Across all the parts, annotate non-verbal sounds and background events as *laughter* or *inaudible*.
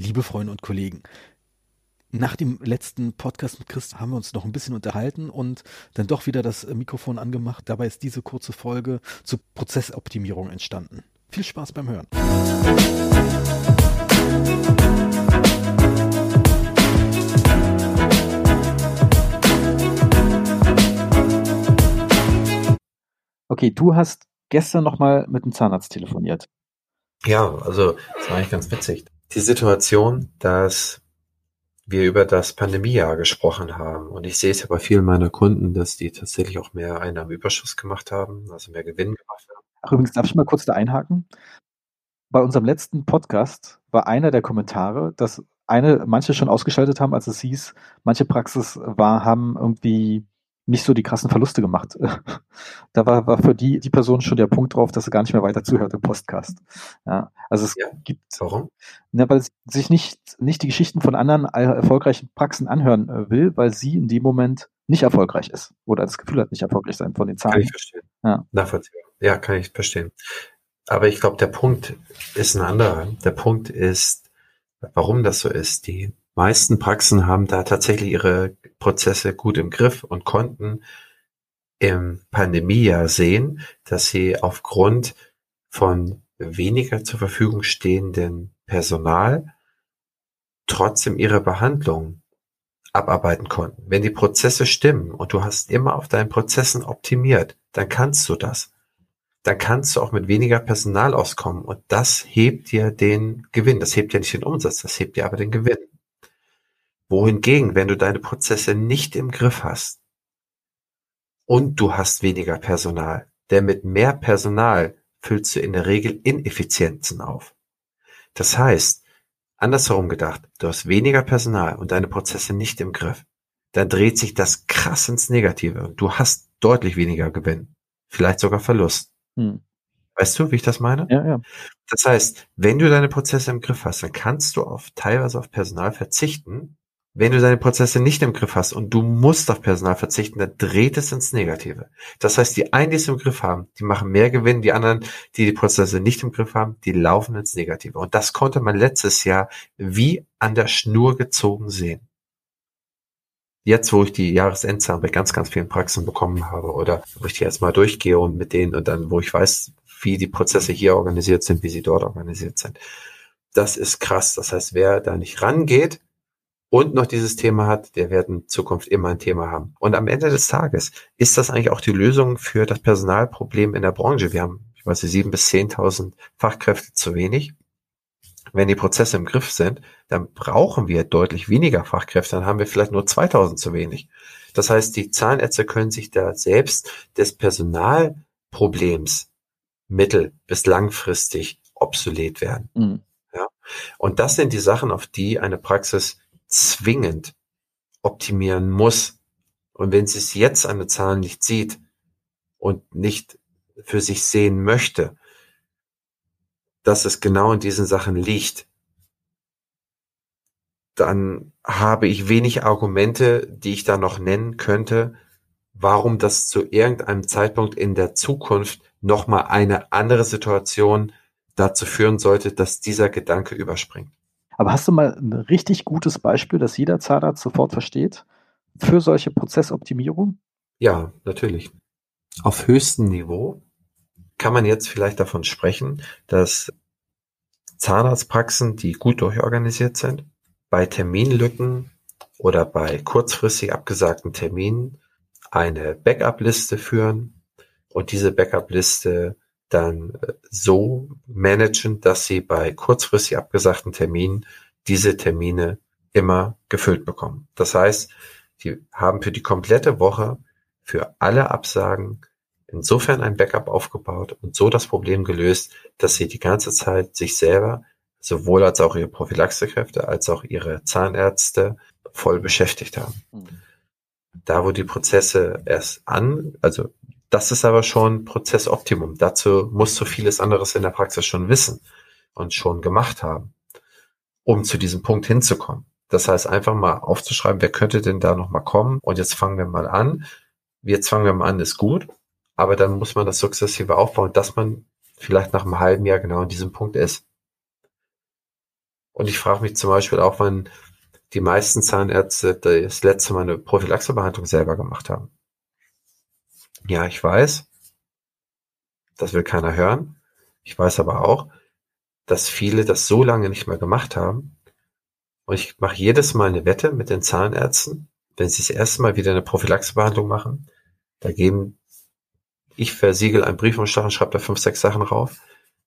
Liebe Freunde und Kollegen, nach dem letzten Podcast mit Chris haben wir uns noch ein bisschen unterhalten und dann doch wieder das Mikrofon angemacht. Dabei ist diese kurze Folge zur Prozessoptimierung entstanden. Viel Spaß beim Hören. Okay, du hast gestern nochmal mit dem Zahnarzt telefoniert. Ja, also das war eigentlich ganz witzig. Die Situation, dass wir über das Pandemiejahr gesprochen haben. Und ich sehe es ja bei vielen meiner Kunden, dass die tatsächlich auch mehr Einnahmenüberschuss gemacht haben, also mehr Gewinn gemacht haben. Ach, übrigens, darf ich mal kurz da einhaken? Bei unserem letzten Podcast war einer der Kommentare, dass eine, manche schon ausgeschaltet haben, als es hieß, manche Praxis war, haben irgendwie nicht so die krassen Verluste gemacht. *laughs* da war, war für die, die Person schon der Punkt drauf, dass sie gar nicht mehr weiter zuhört im Podcast. Ja, also es ja, gibt, warum? Ne, weil sie sich nicht, nicht die Geschichten von anderen erfolgreichen Praxen anhören äh, will, weil sie in dem Moment nicht erfolgreich ist oder das Gefühl hat, nicht erfolgreich sein von den Zahlen. Kann ich verstehen. Ja. Nachvollziehbar. Ja, kann ich verstehen. Aber ich glaube, der Punkt ist ein anderer. Der Punkt ist, warum das so ist. Die meisten Praxen haben da tatsächlich ihre Prozesse gut im Griff und konnten im Pandemiejahr sehen, dass sie aufgrund von weniger zur Verfügung stehenden Personal trotzdem ihre Behandlung abarbeiten konnten. Wenn die Prozesse stimmen und du hast immer auf deinen Prozessen optimiert, dann kannst du das. Dann kannst du auch mit weniger Personal auskommen und das hebt dir den Gewinn. Das hebt ja nicht den Umsatz, das hebt dir aber den Gewinn wohingegen, wenn du deine Prozesse nicht im Griff hast und du hast weniger Personal, denn mit mehr Personal füllst du in der Regel Ineffizienzen auf. Das heißt, andersherum gedacht, du hast weniger Personal und deine Prozesse nicht im Griff, dann dreht sich das krass ins Negative und du hast deutlich weniger Gewinn, vielleicht sogar Verlust. Hm. Weißt du, wie ich das meine? Ja, ja. Das heißt, wenn du deine Prozesse im Griff hast, dann kannst du auf teilweise auf Personal verzichten, wenn du deine Prozesse nicht im Griff hast und du musst auf Personal verzichten, dann dreht es ins Negative. Das heißt, die einen, die es im Griff haben, die machen mehr Gewinn, die anderen, die die Prozesse nicht im Griff haben, die laufen ins Negative. Und das konnte man letztes Jahr wie an der Schnur gezogen sehen. Jetzt, wo ich die Jahresendzahlen bei ganz, ganz vielen Praxen bekommen habe oder wo ich die erstmal durchgehe und mit denen und dann, wo ich weiß, wie die Prozesse hier organisiert sind, wie sie dort organisiert sind. Das ist krass. Das heißt, wer da nicht rangeht, und noch dieses Thema hat, der wird in Zukunft immer ein Thema haben. Und am Ende des Tages ist das eigentlich auch die Lösung für das Personalproblem in der Branche. Wir haben, ich weiß nicht, sieben bis zehntausend Fachkräfte zu wenig. Wenn die Prozesse im Griff sind, dann brauchen wir deutlich weniger Fachkräfte, dann haben wir vielleicht nur 2000 zu wenig. Das heißt, die Zahnärzte können sich da selbst des Personalproblems mittel- bis langfristig obsolet werden. Mhm. Ja. Und das sind die Sachen, auf die eine Praxis zwingend optimieren muss. Und wenn sie es jetzt an der Zahl nicht sieht und nicht für sich sehen möchte, dass es genau in diesen Sachen liegt, dann habe ich wenig Argumente, die ich da noch nennen könnte, warum das zu irgendeinem Zeitpunkt in der Zukunft nochmal eine andere Situation dazu führen sollte, dass dieser Gedanke überspringt. Aber hast du mal ein richtig gutes Beispiel, das jeder Zahnarzt sofort versteht für solche Prozessoptimierung? Ja, natürlich. Auf höchstem Niveau kann man jetzt vielleicht davon sprechen, dass Zahnarztpraxen, die gut durchorganisiert sind, bei Terminlücken oder bei kurzfristig abgesagten Terminen eine Backup-Liste führen und diese Backup-Liste dann äh, so managen, dass sie bei kurzfristig abgesagten Terminen diese Termine immer gefüllt bekommen. Das heißt, die haben für die komplette Woche für alle Absagen insofern ein Backup aufgebaut und so das Problem gelöst, dass sie die ganze Zeit sich selber, sowohl als auch ihre Prophylaxekräfte, als auch ihre Zahnärzte voll beschäftigt haben. Mhm. Da, wo die Prozesse erst an, also das ist aber schon Prozessoptimum. Dazu musst du vieles anderes in der Praxis schon wissen und schon gemacht haben, um zu diesem Punkt hinzukommen. Das heißt, einfach mal aufzuschreiben, wer könnte denn da nochmal kommen? Und jetzt fangen wir mal an. Jetzt fangen wir mal an, ist gut. Aber dann muss man das sukzessive aufbauen, dass man vielleicht nach einem halben Jahr genau in diesem Punkt ist. Und ich frage mich zum Beispiel auch, wann die meisten Zahnärzte das letzte Mal eine Prophylaxebehandlung selber gemacht haben. Ja, ich weiß, das will keiner hören. Ich weiß aber auch, dass viele das so lange nicht mehr gemacht haben. Und ich mache jedes Mal eine Wette mit den Zahnärzten, wenn sie das erste Mal wieder eine Prophylaxebehandlung machen. Da geben ich versiegel einen Brief und schreibe da fünf, sechs Sachen rauf.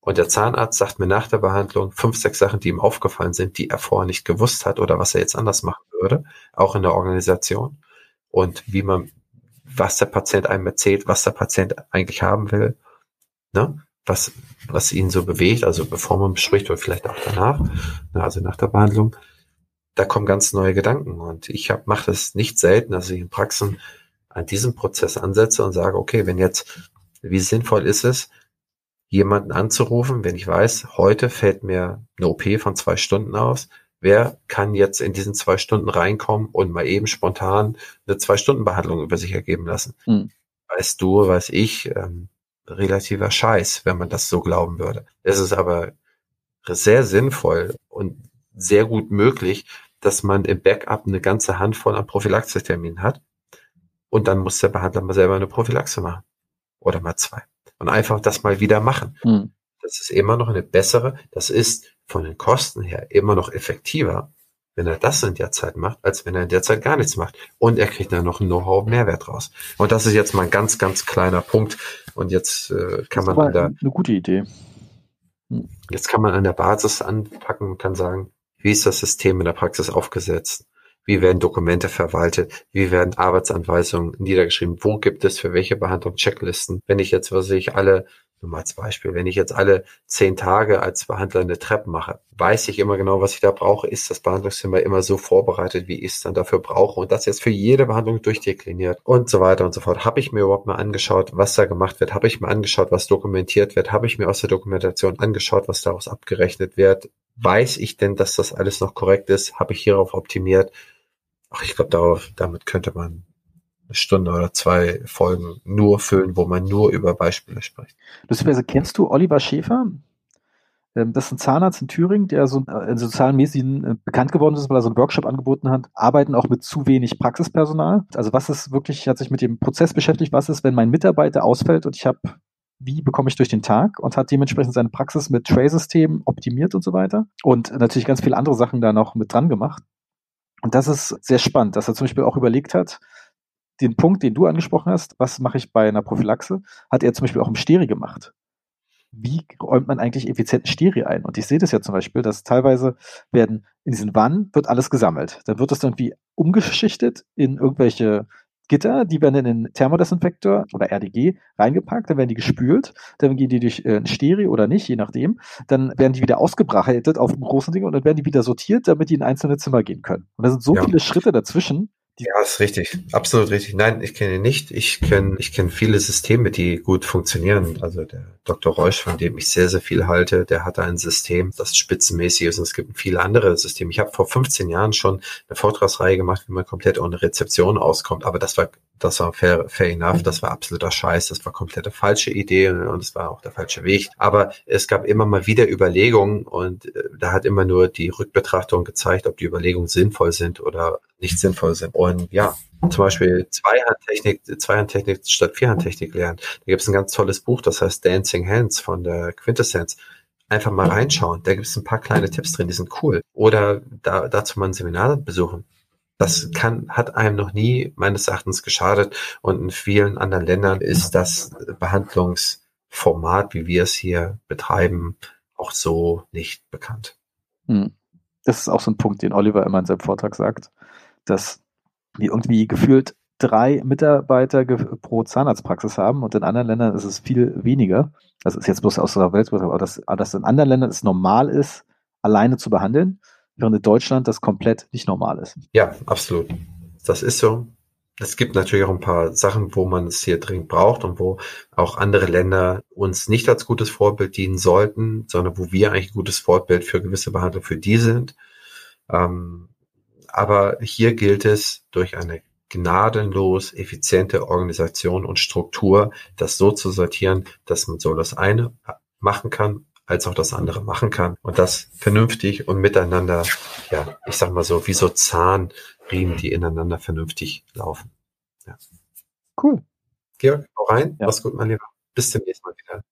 Und der Zahnarzt sagt mir nach der Behandlung fünf, sechs Sachen, die ihm aufgefallen sind, die er vorher nicht gewusst hat oder was er jetzt anders machen würde, auch in der Organisation. Und wie man, was der Patient einem erzählt, was der Patient eigentlich haben will, ne? was, was ihn so bewegt, also bevor man bespricht oder vielleicht auch danach, ne? also nach der Behandlung, da kommen ganz neue Gedanken. Und ich mache das nicht selten, dass ich in Praxen an diesem Prozess ansetze und sage, okay, wenn jetzt, wie sinnvoll ist es, jemanden anzurufen, wenn ich weiß, heute fällt mir eine OP von zwei Stunden aus. Wer kann jetzt in diesen zwei Stunden reinkommen und mal eben spontan eine Zwei-Stunden-Behandlung über sich ergeben lassen? Hm. Weißt du, weiß ich, ähm, relativer Scheiß, wenn man das so glauben würde. Es ist aber sehr sinnvoll und sehr gut möglich, dass man im Backup eine ganze Handvoll an Prophylaxeterminen hat. Und dann muss der Behandler mal selber eine Prophylaxe machen. Oder mal zwei und einfach das mal wieder machen. Mhm. Das ist immer noch eine bessere, das ist von den Kosten her immer noch effektiver, wenn er das in der Zeit macht, als wenn er in der Zeit gar nichts macht. Und er kriegt dann noch einen Know-how-Mehrwert raus. Und das ist jetzt mal ein ganz, ganz kleiner Punkt. Und jetzt äh, kann man an der, eine gute Idee. Hm. Jetzt kann man an der Basis anpacken und kann sagen, wie ist das System in der Praxis aufgesetzt? Wie werden Dokumente verwaltet? Wie werden Arbeitsanweisungen niedergeschrieben? Wo gibt es für welche Behandlung Checklisten? Wenn ich jetzt, was ich alle, nur mal als Beispiel, wenn ich jetzt alle zehn Tage als Behandler eine Treppe mache, weiß ich immer genau, was ich da brauche. Ist das Behandlungszimmer immer so vorbereitet, wie ich es dann dafür brauche? Und das jetzt für jede Behandlung durchdekliniert und so weiter und so fort. Habe ich mir überhaupt mal angeschaut, was da gemacht wird? Habe ich mir angeschaut, was dokumentiert wird? Habe ich mir aus der Dokumentation angeschaut, was daraus abgerechnet wird? Weiß ich denn, dass das alles noch korrekt ist? Habe ich hierauf optimiert? ach, ich glaube, damit könnte man Stunde oder zwei Folgen nur füllen, wo man nur über Beispiele spricht. Lustigerweise kennst du Oliver Schäfer? Ähm, das ist ein Zahnarzt in Thüringen, der so äh, in sozialen Medien äh, bekannt geworden ist, weil er so einen Workshop angeboten hat, arbeiten auch mit zu wenig Praxispersonal. Also was ist wirklich, hat sich mit dem Prozess beschäftigt, was ist, wenn mein Mitarbeiter ausfällt und ich habe, wie bekomme ich durch den Tag und hat dementsprechend seine Praxis mit Tray-Systemen optimiert und so weiter. Und natürlich ganz viele andere Sachen da noch mit dran gemacht. Und das ist sehr spannend, dass er zum Beispiel auch überlegt hat, den Punkt, den du angesprochen hast, was mache ich bei einer Prophylaxe, hat er zum Beispiel auch im Steri gemacht. Wie räumt man eigentlich effizienten Steri ein? Und ich sehe das ja zum Beispiel, dass teilweise werden in diesen Wannen wird alles gesammelt. Dann wird das irgendwie umgeschichtet in irgendwelche Gitter, die werden in den Thermodesinfektor oder RDG reingepackt, dann werden die gespült, dann gehen die durch äh, Stereo oder nicht, je nachdem. Dann werden die wieder ausgebreitet auf dem großen Ding und dann werden die wieder sortiert, damit die in einzelne Zimmer gehen können. Und da sind so ja. viele Schritte dazwischen, ja, ist richtig. Absolut richtig. Nein, ich kenne ihn nicht. Ich kenne ich kenne viele Systeme, die gut funktionieren. Also der Dr. Reusch, von dem ich sehr, sehr viel halte, der hat ein System, das spitzenmäßig ist. Und es gibt viele andere Systeme. Ich habe vor 15 Jahren schon eine Vortragsreihe gemacht, wie man komplett ohne Rezeption auskommt. Aber das war das war fair, fair enough, das war absoluter Scheiß, das war komplette falsche Idee und es war auch der falsche Weg. Aber es gab immer mal wieder Überlegungen und äh, da hat immer nur die Rückbetrachtung gezeigt, ob die Überlegungen sinnvoll sind oder nicht sinnvoll sind. Und ja, zum Beispiel Zweihandtechnik, Zweihandtechnik statt Vierhandtechnik lernen. Da gibt es ein ganz tolles Buch, das heißt Dancing Hands von der Quintessenz. Einfach mal reinschauen. Da gibt es ein paar kleine Tipps drin, die sind cool. Oder da, dazu mal ein Seminar besuchen. Das kann, hat einem noch nie meines Erachtens geschadet. Und in vielen anderen Ländern ist das Behandlungsformat, wie wir es hier betreiben, auch so nicht bekannt. Hm. Das ist auch so ein Punkt, den Oliver immer in seinem Vortrag sagt dass wir irgendwie gefühlt drei Mitarbeiter pro Zahnarztpraxis haben und in anderen Ländern ist es viel weniger. Das ist jetzt bloß aus der Welt, aber dass, dass in anderen Ländern es normal ist, alleine zu behandeln, während in Deutschland das komplett nicht normal ist. Ja, absolut. Das ist so. Es gibt natürlich auch ein paar Sachen, wo man es hier dringend braucht und wo auch andere Länder uns nicht als gutes Vorbild dienen sollten, sondern wo wir eigentlich ein gutes Vorbild für gewisse Behandlung für die sind. Ähm, aber hier gilt es, durch eine gnadenlos effiziente Organisation und Struktur das so zu sortieren, dass man so das eine machen kann, als auch das andere machen kann und das vernünftig und miteinander, ja, ich sag mal so, wie so Zahnriemen, die ineinander vernünftig laufen. Ja. Cool. Georg, hau rein. Ja. Mach's gut, mein Lieber. Bis zum nächsten Mal wieder.